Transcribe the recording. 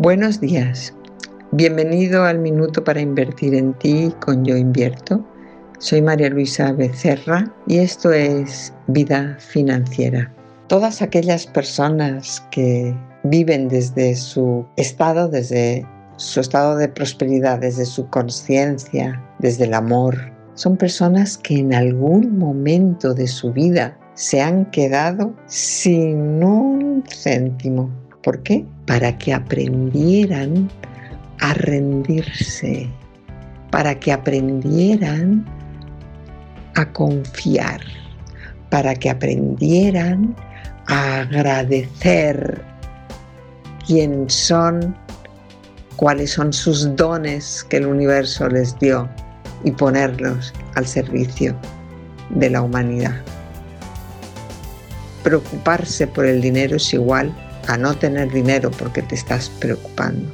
Buenos días. Bienvenido al Minuto para Invertir en Ti con Yo Invierto. Soy María Luisa Becerra y esto es Vida Financiera. Todas aquellas personas que viven desde su estado, desde su estado de prosperidad, desde su conciencia, desde el amor, son personas que en algún momento de su vida se han quedado sin un céntimo. ¿Por qué? Para que aprendieran a rendirse, para que aprendieran a confiar, para que aprendieran a agradecer quién son, cuáles son sus dones que el universo les dio y ponerlos al servicio de la humanidad. Preocuparse por el dinero es igual a no tener dinero porque te estás preocupando.